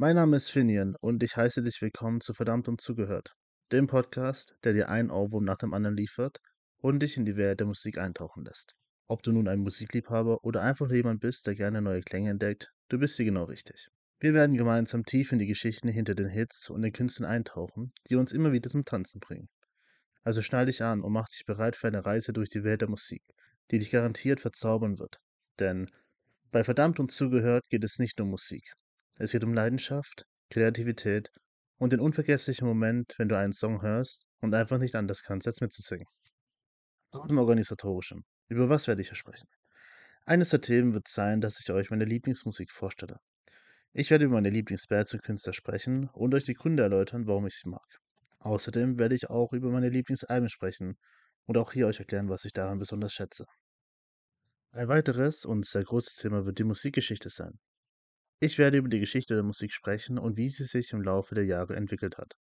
Mein Name ist Finian und ich heiße dich willkommen zu Verdammt und Zugehört, dem Podcast, der dir einen Ohrwurm nach dem anderen liefert und dich in die Welt der Musik eintauchen lässt. Ob du nun ein Musikliebhaber oder einfach jemand bist, der gerne neue Klänge entdeckt, du bist hier genau richtig. Wir werden gemeinsam tief in die Geschichten hinter den Hits und den Künstlern eintauchen, die uns immer wieder zum Tanzen bringen. Also schnall dich an und mach dich bereit für eine Reise durch die Welt der Musik, die dich garantiert verzaubern wird. Denn bei Verdammt und Zugehört geht es nicht um Musik. Es geht um Leidenschaft, Kreativität und den unvergesslichen Moment, wenn du einen Song hörst und einfach nicht anders kannst, als mitzusingen. Im Organisatorischen. Über was werde ich hier sprechen? Eines der Themen wird sein, dass ich euch meine Lieblingsmusik vorstelle. Ich werde über meine Lieblingsbands und Künstler sprechen und euch die Gründe erläutern, warum ich sie mag. Außerdem werde ich auch über meine Lieblingsalben sprechen und auch hier euch erklären, was ich daran besonders schätze. Ein weiteres und sehr großes Thema wird die Musikgeschichte sein. Ich werde über die Geschichte der Musik sprechen und wie sie sich im Laufe der Jahre entwickelt hat.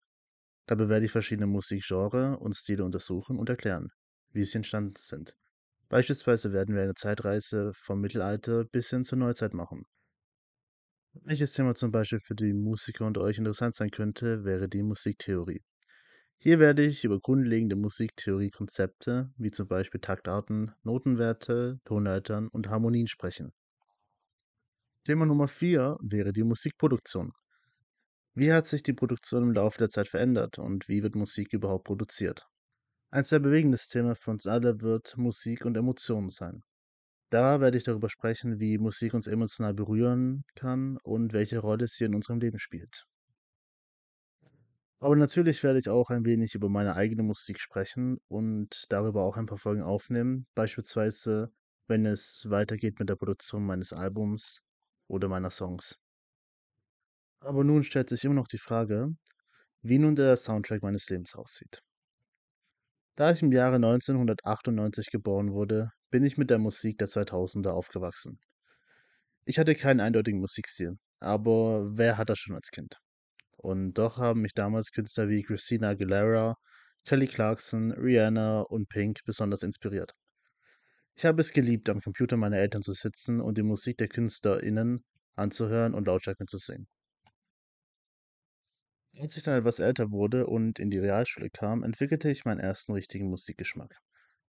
Dabei werde ich verschiedene Musikgenre und Stile untersuchen und erklären, wie sie entstanden sind. Beispielsweise werden wir eine Zeitreise vom Mittelalter bis hin zur Neuzeit machen. Welches Thema zum Beispiel für die Musiker und euch interessant sein könnte, wäre die Musiktheorie. Hier werde ich über grundlegende Musiktheorie-Konzepte, wie zum Beispiel Taktarten, Notenwerte, Tonleitern und Harmonien sprechen. Thema Nummer 4 wäre die Musikproduktion. Wie hat sich die Produktion im Laufe der Zeit verändert und wie wird Musik überhaupt produziert? Ein sehr bewegendes Thema für uns alle wird Musik und Emotionen sein. Da werde ich darüber sprechen, wie Musik uns emotional berühren kann und welche Rolle sie in unserem Leben spielt. Aber natürlich werde ich auch ein wenig über meine eigene Musik sprechen und darüber auch ein paar Folgen aufnehmen, beispielsweise wenn es weitergeht mit der Produktion meines Albums oder meiner Songs. Aber nun stellt sich immer noch die Frage, wie nun der Soundtrack meines Lebens aussieht. Da ich im Jahre 1998 geboren wurde, bin ich mit der Musik der 2000er aufgewachsen. Ich hatte keinen eindeutigen Musikstil, aber wer hat das schon als Kind? Und doch haben mich damals Künstler wie Christina Aguilera, Kelly Clarkson, Rihanna und Pink besonders inspiriert. Ich habe es geliebt, am Computer meiner Eltern zu sitzen und die Musik der KünstlerInnen anzuhören und lautstark mitzusingen. Als ich dann etwas älter wurde und in die Realschule kam, entwickelte ich meinen ersten richtigen Musikgeschmack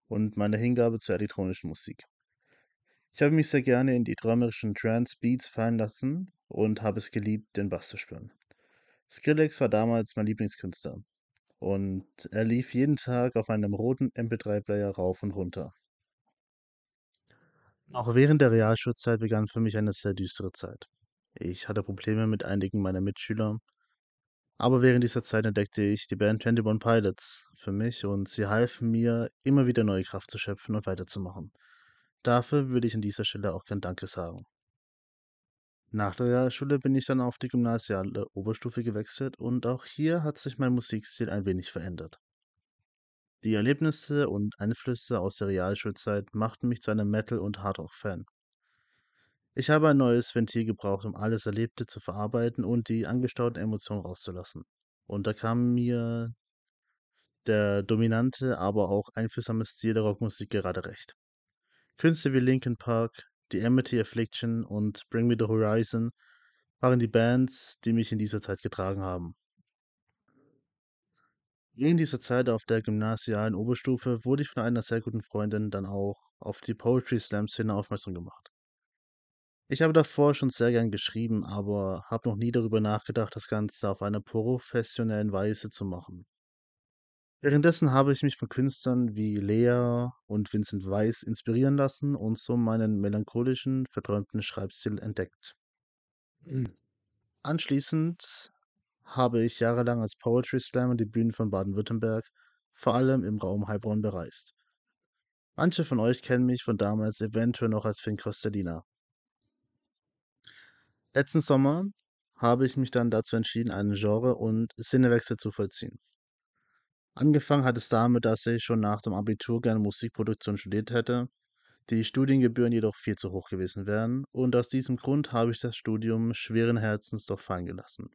und meine Hingabe zur elektronischen Musik. Ich habe mich sehr gerne in die träumerischen Trance-Beats fallen lassen und habe es geliebt, den Bass zu spüren. Skrillex war damals mein Lieblingskünstler und er lief jeden Tag auf einem roten MP3-Player rauf und runter. Auch während der Realschulzeit begann für mich eine sehr düstere Zeit. Ich hatte Probleme mit einigen meiner Mitschüler, aber während dieser Zeit entdeckte ich die Band 21 Pilots für mich und sie halfen mir, immer wieder neue Kraft zu schöpfen und weiterzumachen. Dafür würde ich an dieser Stelle auch gern Danke sagen. Nach der Realschule bin ich dann auf die gymnasiale Oberstufe gewechselt und auch hier hat sich mein Musikstil ein wenig verändert. Die Erlebnisse und Einflüsse aus der Realschulzeit machten mich zu einem Metal- und Hardrock-Fan. Ich habe ein neues Ventil gebraucht, um alles Erlebte zu verarbeiten und die angestauten Emotionen rauszulassen. Und da kam mir der dominante, aber auch einfühlsame Stil der Rockmusik gerade recht. Künstler wie Linkin Park, die Amity Affliction und Bring Me the Horizon waren die Bands, die mich in dieser Zeit getragen haben. Während dieser Zeit auf der gymnasialen Oberstufe wurde ich von einer sehr guten Freundin dann auch auf die Poetry Slam Szene aufmerksam gemacht. Ich habe davor schon sehr gern geschrieben, aber habe noch nie darüber nachgedacht, das Ganze auf einer professionellen Weise zu machen. Währenddessen habe ich mich von Künstlern wie Lea und Vincent Weiss inspirieren lassen und so meinen melancholischen, verträumten Schreibstil entdeckt. Anschließend habe ich jahrelang als Poetry Slammer die Bühnen von Baden-Württemberg, vor allem im Raum Heilbronn, bereist. Manche von euch kennen mich von damals eventuell noch als Finn Costadina. Letzten Sommer habe ich mich dann dazu entschieden, einen Genre- und Sinnewechsel zu vollziehen. Angefangen hat es damit, dass ich schon nach dem Abitur gerne Musikproduktion studiert hätte, die Studiengebühren jedoch viel zu hoch gewesen wären, und aus diesem Grund habe ich das Studium schweren Herzens doch fallen gelassen.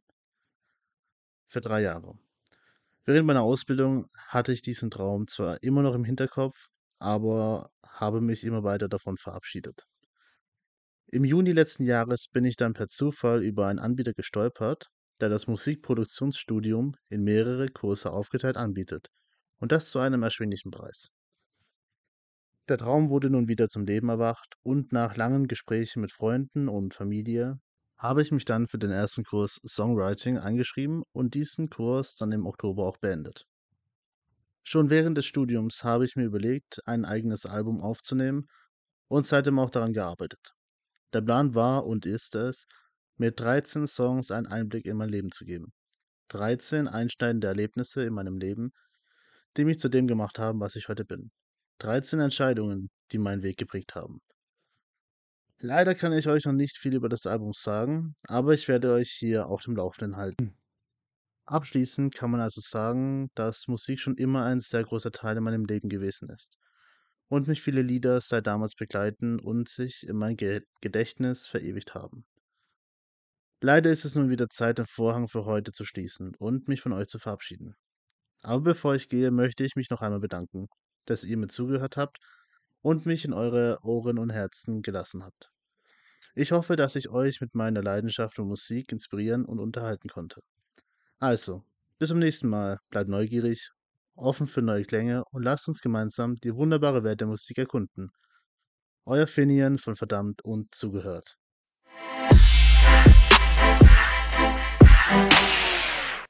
Für drei Jahre. Während meiner Ausbildung hatte ich diesen Traum zwar immer noch im Hinterkopf, aber habe mich immer weiter davon verabschiedet. Im Juni letzten Jahres bin ich dann per Zufall über einen Anbieter gestolpert, der das Musikproduktionsstudium in mehrere Kurse aufgeteilt anbietet. Und das zu einem erschwinglichen Preis. Der Traum wurde nun wieder zum Leben erwacht und nach langen Gesprächen mit Freunden und Familie habe ich mich dann für den ersten Kurs Songwriting eingeschrieben und diesen Kurs dann im Oktober auch beendet. Schon während des Studiums habe ich mir überlegt, ein eigenes Album aufzunehmen und seitdem auch daran gearbeitet. Der Plan war und ist es, mir 13 Songs einen Einblick in mein Leben zu geben. 13 einschneidende Erlebnisse in meinem Leben, die mich zu dem gemacht haben, was ich heute bin. 13 Entscheidungen, die meinen Weg geprägt haben. Leider kann ich euch noch nicht viel über das Album sagen, aber ich werde euch hier auf dem Laufenden halten. Abschließend kann man also sagen, dass Musik schon immer ein sehr großer Teil in meinem Leben gewesen ist und mich viele Lieder seit damals begleiten und sich in mein Ge Gedächtnis verewigt haben. Leider ist es nun wieder Zeit, den Vorhang für heute zu schließen und mich von euch zu verabschieden. Aber bevor ich gehe, möchte ich mich noch einmal bedanken, dass ihr mir zugehört habt und mich in eure Ohren und Herzen gelassen habt. Ich hoffe, dass ich euch mit meiner Leidenschaft und Musik inspirieren und unterhalten konnte. Also, bis zum nächsten Mal, bleibt neugierig, offen für neue Klänge und lasst uns gemeinsam die wunderbare Welt der Musik erkunden. Euer Finian von Verdammt und Zugehört.